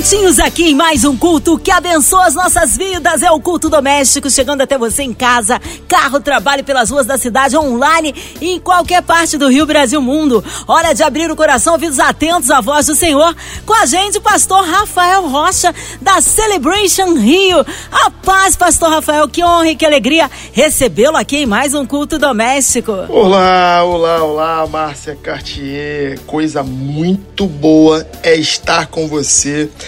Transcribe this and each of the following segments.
Juntinhos aqui em mais um culto que abençoa as nossas vidas. É o culto doméstico chegando até você em casa, carro, trabalho pelas ruas da cidade, online e em qualquer parte do Rio, Brasil, mundo. Hora de abrir o coração, ouvidos atentos à voz do Senhor. Com a gente, o pastor Rafael Rocha, da Celebration Rio. A paz, pastor Rafael, que honra e que alegria recebê-lo aqui em mais um culto doméstico. Olá, olá, olá, Márcia Cartier. Coisa muito boa é estar com você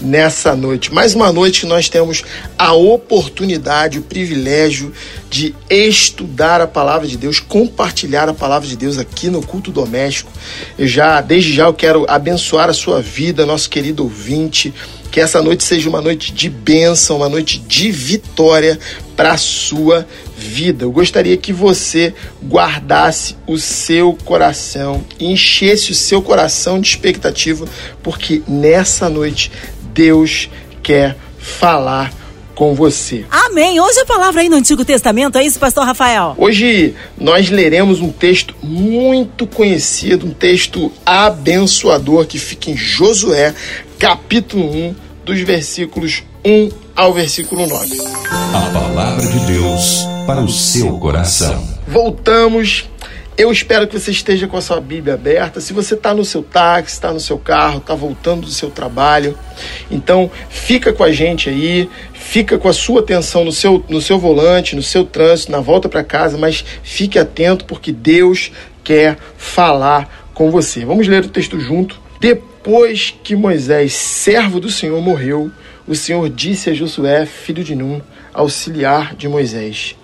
nessa noite. Mais uma noite nós temos a oportunidade, o privilégio de estudar a palavra de Deus, compartilhar a palavra de Deus aqui no culto doméstico. Eu já, desde já, eu quero abençoar a sua vida, nosso querido ouvinte. Que essa noite seja uma noite de bênção, uma noite de vitória para a sua vida. Eu gostaria que você guardasse o seu coração, enchesse o seu coração de expectativa, porque nessa noite Deus quer falar com você. Amém. Hoje a palavra aí no Antigo Testamento, é isso, pastor Rafael? Hoje nós leremos um texto muito conhecido, um texto abençoador que fica em Josué, capítulo 1, dos versículos 1 ao versículo 9. A palavra de Deus para o seu coração. Voltamos. Eu espero que você esteja com a sua Bíblia aberta. Se você está no seu táxi, está no seu carro, está voltando do seu trabalho, então fica com a gente aí, fica com a sua atenção no seu, no seu volante, no seu trânsito, na volta para casa, mas fique atento porque Deus quer falar com você. Vamos ler o texto junto. Depois que Moisés, servo do Senhor, morreu, o Senhor disse a Josué, filho de Num, auxiliar de Moisés: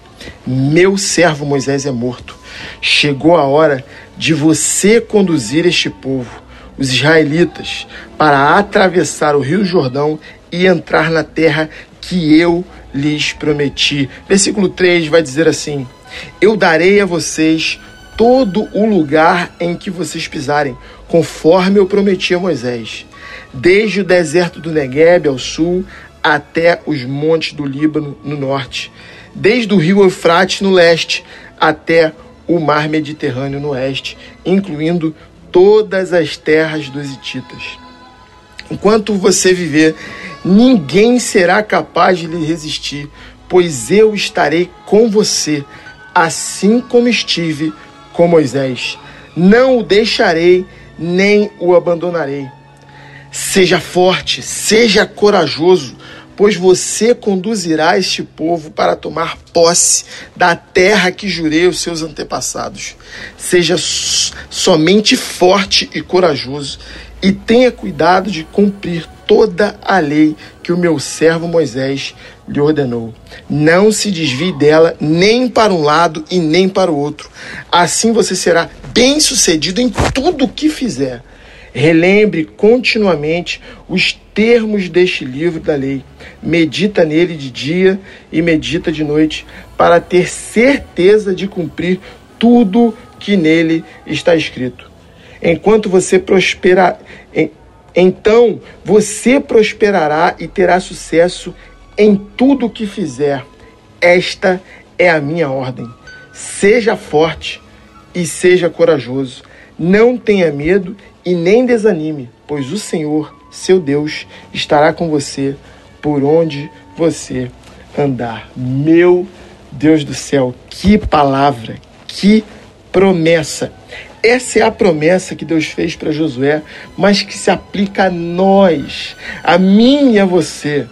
Meu servo Moisés é morto. Chegou a hora de você conduzir este povo, os israelitas, para atravessar o rio Jordão e entrar na terra que eu lhes prometi. Versículo 3 vai dizer assim: Eu darei a vocês todo o lugar em que vocês pisarem, conforme eu prometi a Moisés, desde o deserto do Negueb ao sul até os montes do Líbano no norte, desde o rio Eufrates no leste até o mar Mediterrâneo no oeste, incluindo todas as terras dos hititas. Enquanto você viver, ninguém será capaz de lhe resistir, pois eu estarei com você, assim como estive com Moisés. Não o deixarei, nem o abandonarei. Seja forte, seja corajoso, pois você conduzirá este povo para tomar posse da terra que jurei aos seus antepassados. Seja somente forte e corajoso, e tenha cuidado de cumprir toda a lei que o meu servo Moisés lhe ordenou. Não se desvie dela nem para um lado e nem para o outro. Assim você será bem-sucedido em tudo o que fizer. Relembre continuamente os termos deste livro da lei. Medita nele de dia e medita de noite, para ter certeza de cumprir tudo que nele está escrito. Enquanto você prosperar, então você prosperará e terá sucesso em tudo que fizer. Esta é a minha ordem. Seja forte e seja corajoso. Não tenha medo e nem desanime, pois o Senhor, seu Deus, estará com você por onde você andar. Meu Deus do céu, que palavra, que promessa. Essa é a promessa que Deus fez para Josué, mas que se aplica a nós, a mim e a você.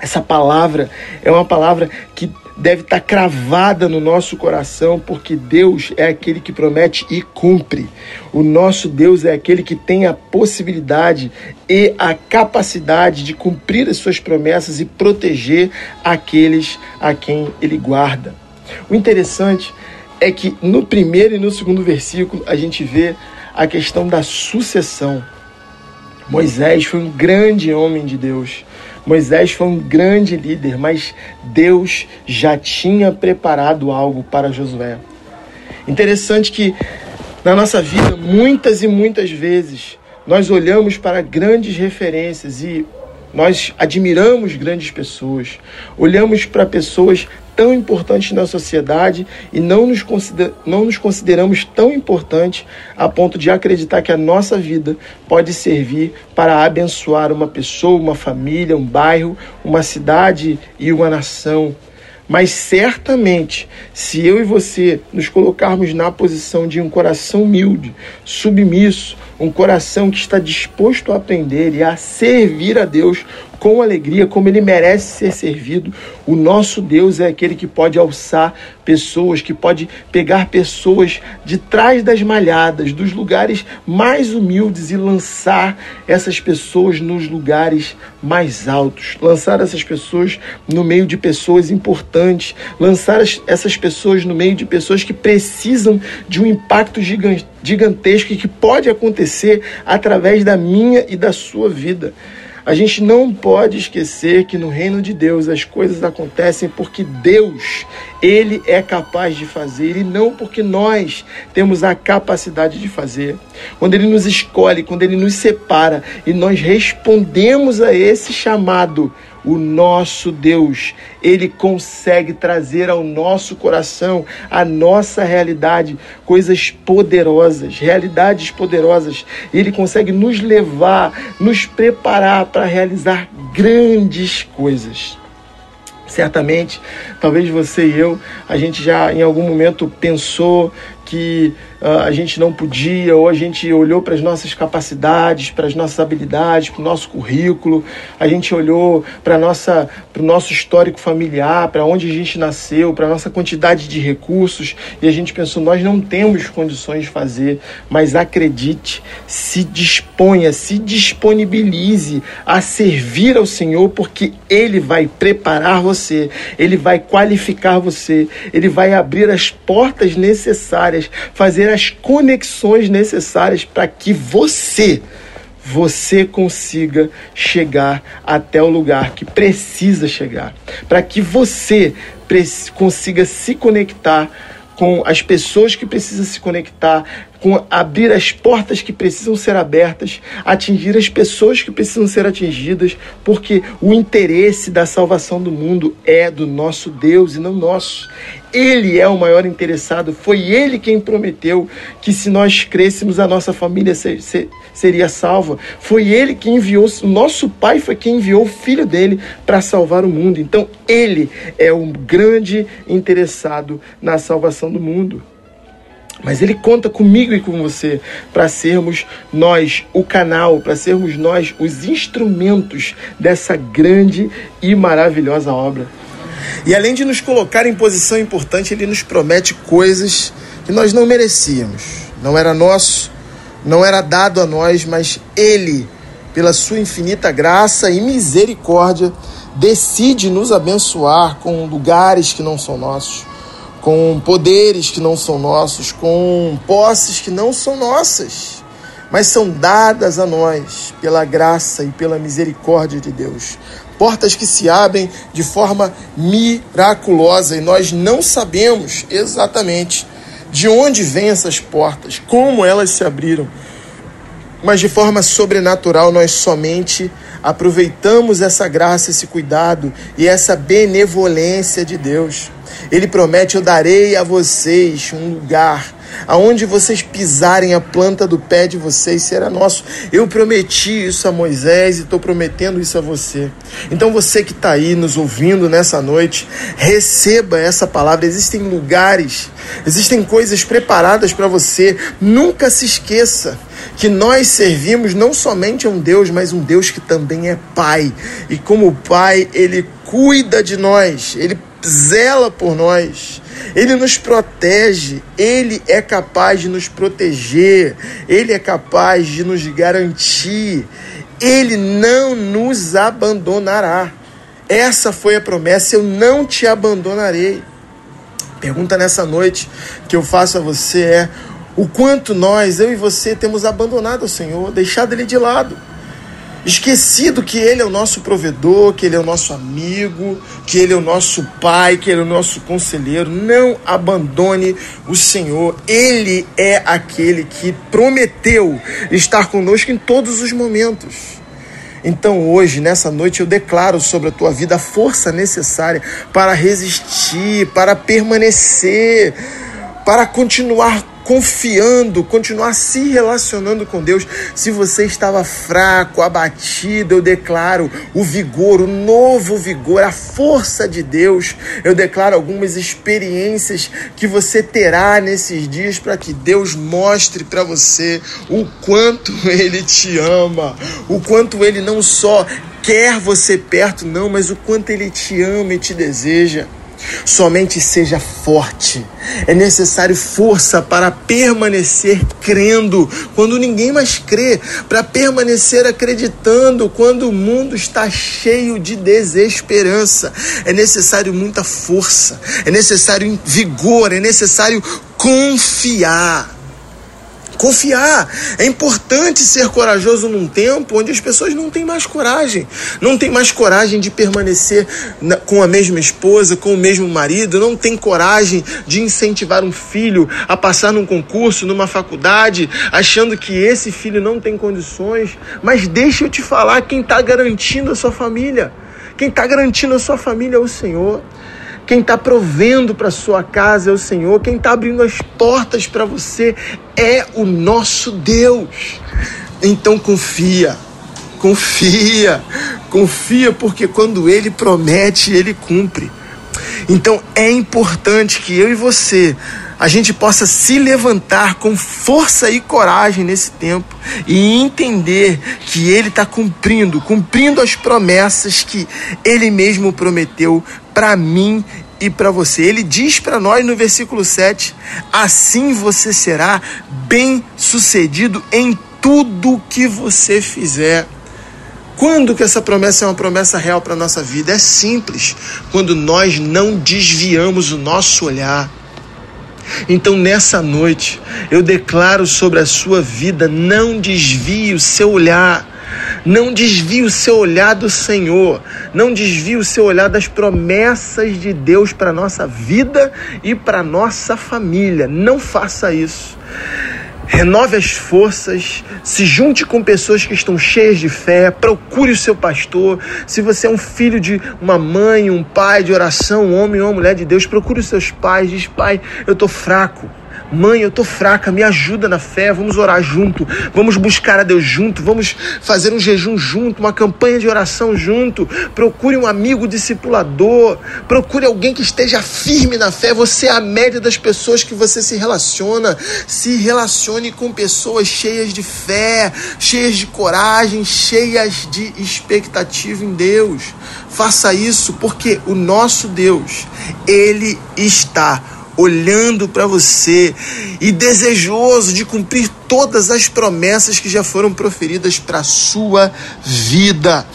Essa palavra é uma palavra que deve estar cravada no nosso coração, porque Deus é aquele que promete e cumpre. O nosso Deus é aquele que tem a possibilidade e a capacidade de cumprir as suas promessas e proteger aqueles a quem ele guarda. O interessante é que no primeiro e no segundo versículo a gente vê a questão da sucessão. Moisés foi um grande homem de Deus. Moisés foi um grande líder, mas Deus já tinha preparado algo para Josué. Interessante que na nossa vida, muitas e muitas vezes, nós olhamos para grandes referências e nós admiramos grandes pessoas, olhamos para pessoas tão importantes na sociedade e não nos, consider, não nos consideramos tão importantes a ponto de acreditar que a nossa vida pode servir para abençoar uma pessoa, uma família, um bairro, uma cidade e uma nação. Mas certamente, se eu e você nos colocarmos na posição de um coração humilde, submisso, um coração que está disposto a aprender e a servir a Deus com alegria, como ele merece ser servido. O nosso Deus é aquele que pode alçar pessoas, que pode pegar pessoas de trás das malhadas, dos lugares mais humildes e lançar essas pessoas nos lugares mais altos, lançar essas pessoas no meio de pessoas importantes, lançar essas pessoas no meio de pessoas que precisam de um impacto gigantesco e que pode acontecer através da minha e da sua vida. A gente não pode esquecer que no reino de Deus as coisas acontecem porque Deus, ele é capaz de fazer e não porque nós temos a capacidade de fazer. Quando ele nos escolhe, quando ele nos separa e nós respondemos a esse chamado, o nosso Deus, ele consegue trazer ao nosso coração, a nossa realidade, coisas poderosas, realidades poderosas. Ele consegue nos levar, nos preparar para realizar grandes coisas. Certamente, talvez você e eu, a gente já em algum momento pensou que a gente não podia, ou a gente olhou para as nossas capacidades, para as nossas habilidades, para o nosso currículo, a gente olhou para o nosso histórico familiar, para onde a gente nasceu, para a nossa quantidade de recursos, e a gente pensou, nós não temos condições de fazer, mas acredite, se disponha, se disponibilize a servir ao Senhor, porque Ele vai preparar você, Ele vai qualificar você, Ele vai abrir as portas necessárias fazer as conexões necessárias para que você você consiga chegar até o lugar que precisa chegar, para que você consiga se conectar com as pessoas que precisam se conectar, com abrir as portas que precisam ser abertas, atingir as pessoas que precisam ser atingidas, porque o interesse da salvação do mundo é do nosso Deus e não nosso. Ele é o maior interessado, foi ele quem prometeu que se nós crescêssemos, a nossa família ser, ser, seria salva. Foi ele que enviou, nosso pai foi quem enviou o filho dele para salvar o mundo. Então, ele é o grande interessado na salvação do mundo. Mas ele conta comigo e com você para sermos nós o canal, para sermos nós os instrumentos dessa grande e maravilhosa obra. E além de nos colocar em posição importante, ele nos promete coisas que nós não merecíamos. Não era nosso, não era dado a nós, mas ele, pela sua infinita graça e misericórdia, decide nos abençoar com lugares que não são nossos, com poderes que não são nossos, com posses que não são nossas, mas são dadas a nós pela graça e pela misericórdia de Deus portas que se abrem de forma miraculosa e nós não sabemos exatamente de onde vêm essas portas, como elas se abriram. Mas de forma sobrenatural nós somente aproveitamos essa graça, esse cuidado e essa benevolência de Deus. Ele promete: Eu darei a vocês um lugar aonde vocês pisarem a planta do pé de vocês será nosso. Eu prometi isso a Moisés e estou prometendo isso a você. Então você que está aí nos ouvindo nessa noite, receba essa palavra. Existem lugares, existem coisas preparadas para você. Nunca se esqueça que nós servimos não somente a um Deus, mas um Deus que também é Pai. E como Pai, Ele cuida de nós, Ele zela por nós. Ele nos protege, ele é capaz de nos proteger, ele é capaz de nos garantir, ele não nos abandonará. Essa foi a promessa: eu não te abandonarei. Pergunta nessa noite que eu faço a você é: o quanto nós, eu e você, temos abandonado o Senhor, deixado Ele de lado esquecido que Ele é o nosso provedor, que Ele é o nosso amigo, que Ele é o nosso pai, que Ele é o nosso conselheiro. Não abandone o Senhor. Ele é aquele que prometeu estar conosco em todos os momentos. Então hoje, nessa noite, eu declaro sobre a tua vida a força necessária para resistir, para permanecer, para continuar confiando, continuar se relacionando com Deus. Se você estava fraco, abatido, eu declaro o vigor, o novo vigor, a força de Deus. Eu declaro algumas experiências que você terá nesses dias para que Deus mostre para você o quanto Ele te ama, o quanto Ele não só quer você perto, não, mas o quanto Ele te ama e te deseja. Somente seja forte. É necessário força para permanecer crendo quando ninguém mais crê, para permanecer acreditando quando o mundo está cheio de desesperança. É necessário muita força, é necessário vigor, é necessário confiar. Confiar. É importante ser corajoso num tempo onde as pessoas não têm mais coragem. Não têm mais coragem de permanecer na, com a mesma esposa, com o mesmo marido. Não tem coragem de incentivar um filho a passar num concurso, numa faculdade, achando que esse filho não tem condições. Mas deixa eu te falar quem está garantindo a sua família. Quem está garantindo a sua família é o Senhor. Quem está provendo para sua casa é o Senhor. Quem está abrindo as portas para você é o nosso Deus. Então confia, confia, confia, porque quando Ele promete, Ele cumpre. Então é importante que eu e você a gente possa se levantar com força e coragem nesse tempo e entender que Ele está cumprindo, cumprindo as promessas que Ele mesmo prometeu para mim e para você. Ele diz para nós no versículo 7: Assim você será bem-sucedido em tudo que você fizer. Quando que essa promessa é uma promessa real para a nossa vida? É simples, quando nós não desviamos o nosso olhar. Então, nessa noite, eu declaro sobre a sua vida: não desvie o seu olhar não desvie o seu olhar do Senhor. Não desvie o seu olhar das promessas de Deus para nossa vida e para nossa família. Não faça isso. Renove as forças, se junte com pessoas que estão cheias de fé, procure o seu pastor. Se você é um filho de uma mãe, um pai de oração, um homem ou uma mulher de Deus, procure os seus pais. Diz, pai, eu estou fraco Mãe, eu tô fraca, me ajuda na fé, vamos orar junto, vamos buscar a Deus junto, vamos fazer um jejum junto, uma campanha de oração junto. Procure um amigo discipulador, procure alguém que esteja firme na fé. Você é a média das pessoas que você se relaciona. Se relacione com pessoas cheias de fé, cheias de coragem, cheias de expectativa em Deus. Faça isso porque o nosso Deus, ele está olhando para você e desejoso de cumprir todas as promessas que já foram proferidas para sua vida.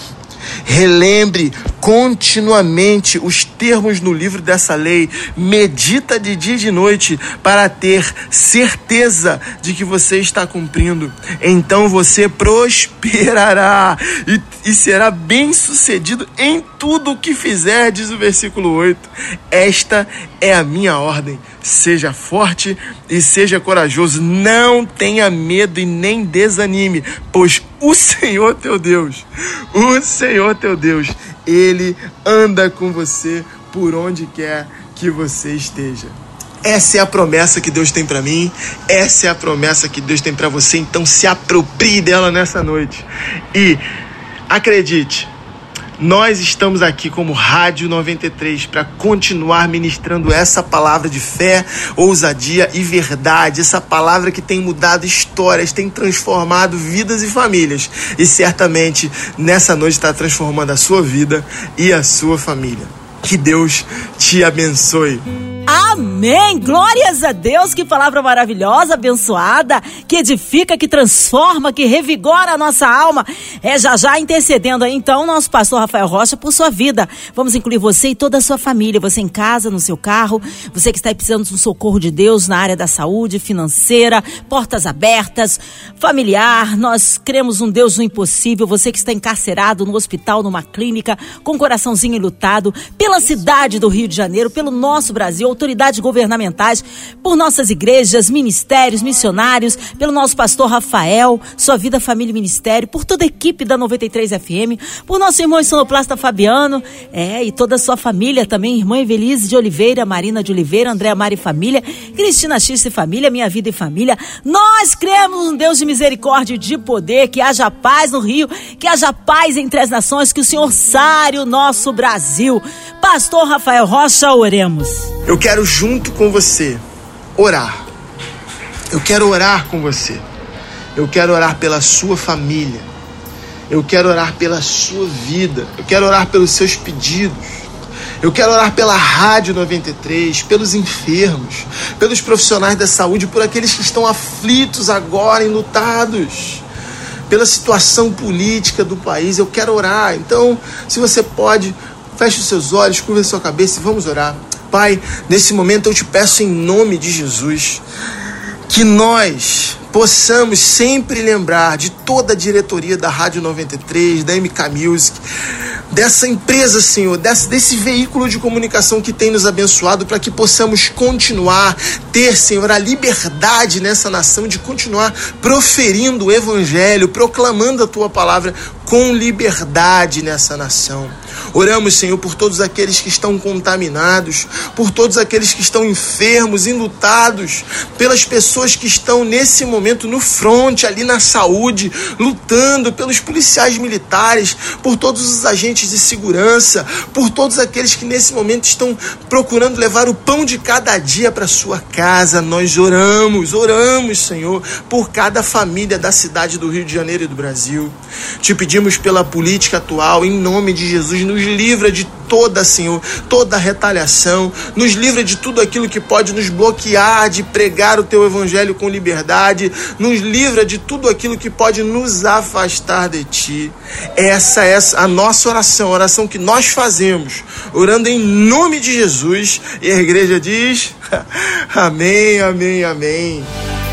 Relembre continuamente os termos no livro dessa lei, medita de dia e de noite para ter certeza de que você está cumprindo. Então você prosperará e, e será bem sucedido em tudo o que fizer, diz o versículo 8. Esta é a minha ordem. Seja forte e seja corajoso. Não tenha medo e nem desanime, pois o Senhor teu Deus, o Senhor teu Deus, ele anda com você por onde quer que você esteja. Essa é a promessa que Deus tem para mim, essa é a promessa que Deus tem para você, então se aproprie dela nessa noite. E acredite, nós estamos aqui como Rádio 93 para continuar ministrando essa palavra de fé, ousadia e verdade, essa palavra que tem mudado histórias, tem transformado vidas e famílias. E certamente nessa noite está transformando a sua vida e a sua família. Que Deus te abençoe. Amém! Glórias a Deus! Que palavra maravilhosa, abençoada, que edifica, que transforma, que revigora a nossa alma. É já já intercedendo aí, então, nosso pastor Rafael Rocha por sua vida. Vamos incluir você e toda a sua família, você em casa, no seu carro, você que está precisando de um socorro de Deus na área da saúde, financeira, portas abertas, familiar. Nós cremos um Deus no impossível. Você que está encarcerado no hospital, numa clínica, com o coraçãozinho enlutado, pela cidade do Rio de Janeiro, pelo nosso Brasil, governamentais, por nossas igrejas, ministérios, missionários, pelo nosso pastor Rafael, sua vida, família e ministério, por toda a equipe da 93 FM, por nosso irmão sonoplasta Fabiano, é, e toda a sua família também, irmã Evelise de Oliveira, Marina de Oliveira, Andréa Mari família, Cristina X e família, Minha Vida e família. Nós cremos num Deus de misericórdia e de poder, que haja paz no Rio, que haja paz entre as nações, que o Senhor sare o nosso Brasil. Pastor Rafael Rocha, oremos. Eu quero junto com você orar. Eu quero orar com você. Eu quero orar pela sua família. Eu quero orar pela sua vida. Eu quero orar pelos seus pedidos. Eu quero orar pela Rádio 93, pelos enfermos, pelos profissionais da saúde, por aqueles que estão aflitos agora, enlutados, pela situação política do país. Eu quero orar. Então, se você pode, feche os seus olhos, curva a sua cabeça e vamos orar. Pai, nesse momento eu te peço em nome de Jesus que nós possamos sempre lembrar de toda a diretoria da Rádio 93, da MK Music, dessa empresa, Senhor, desse, desse veículo de comunicação que tem nos abençoado, para que possamos continuar, ter, Senhor, a liberdade nessa nação de continuar proferindo o Evangelho, proclamando a tua palavra com liberdade nessa nação. Oramos, Senhor, por todos aqueles que estão contaminados, por todos aqueles que estão enfermos, enlutados, pelas pessoas que estão nesse momento no fronte, ali na saúde, lutando, pelos policiais militares, por todos os agentes de segurança, por todos aqueles que nesse momento estão procurando levar o pão de cada dia para sua casa. Nós oramos, oramos, Senhor, por cada família da cidade do Rio de Janeiro e do Brasil. Te pedimos pela política atual, em nome de Jesus, nos livra de toda, Senhor, toda retaliação, nos livra de tudo aquilo que pode nos bloquear de pregar o teu evangelho com liberdade, nos livra de tudo aquilo que pode nos afastar de ti. Essa é a nossa oração, a oração que nós fazemos, orando em nome de Jesus. E a igreja diz: Amém, amém, amém.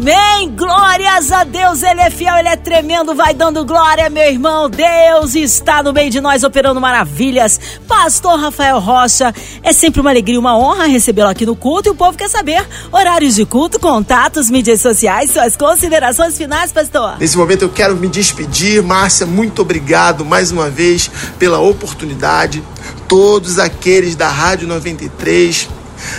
Amém! Glórias a Deus, Ele é fiel, Ele é tremendo, vai dando glória, meu irmão. Deus está no meio de nós operando maravilhas. Pastor Rafael Rocha, é sempre uma alegria, uma honra recebê-lo aqui no culto e o povo quer saber horários de culto, contatos, mídias sociais, suas considerações finais, pastor. Nesse momento eu quero me despedir, Márcia, muito obrigado mais uma vez pela oportunidade. Todos aqueles da Rádio 93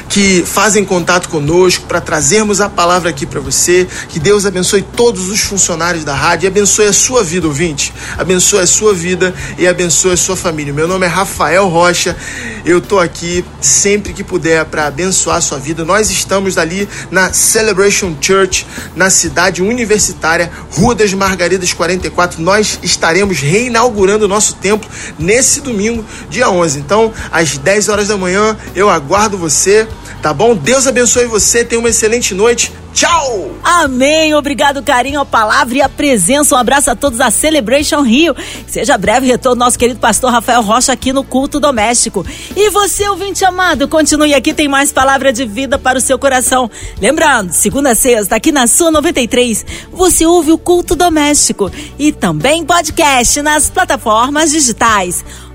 que fazem contato conosco para trazermos a palavra aqui para você. Que Deus abençoe todos os funcionários da rádio e abençoe a sua vida, ouvinte. Abençoe a sua vida e abençoe a sua família. Meu nome é Rafael Rocha. Eu tô aqui sempre que puder para abençoar a sua vida. Nós estamos ali na Celebration Church, na cidade universitária, Rua das Margaridas 44. Nós estaremos reinaugurando o nosso templo nesse domingo, dia 11. Então, às 10 horas da manhã, eu aguardo você tá bom? Deus abençoe você, tenha uma excelente noite. Tchau! Amém! Obrigado, carinho, a palavra e a presença. Um abraço a todos da Celebration Rio. Seja breve retorno nosso querido pastor Rafael Rocha aqui no culto doméstico. E você, ouvinte amado, continue aqui, tem mais palavra de vida para o seu coração. Lembrando, segunda a sexta, aqui na sua 93, você ouve o culto doméstico e também podcast nas plataformas digitais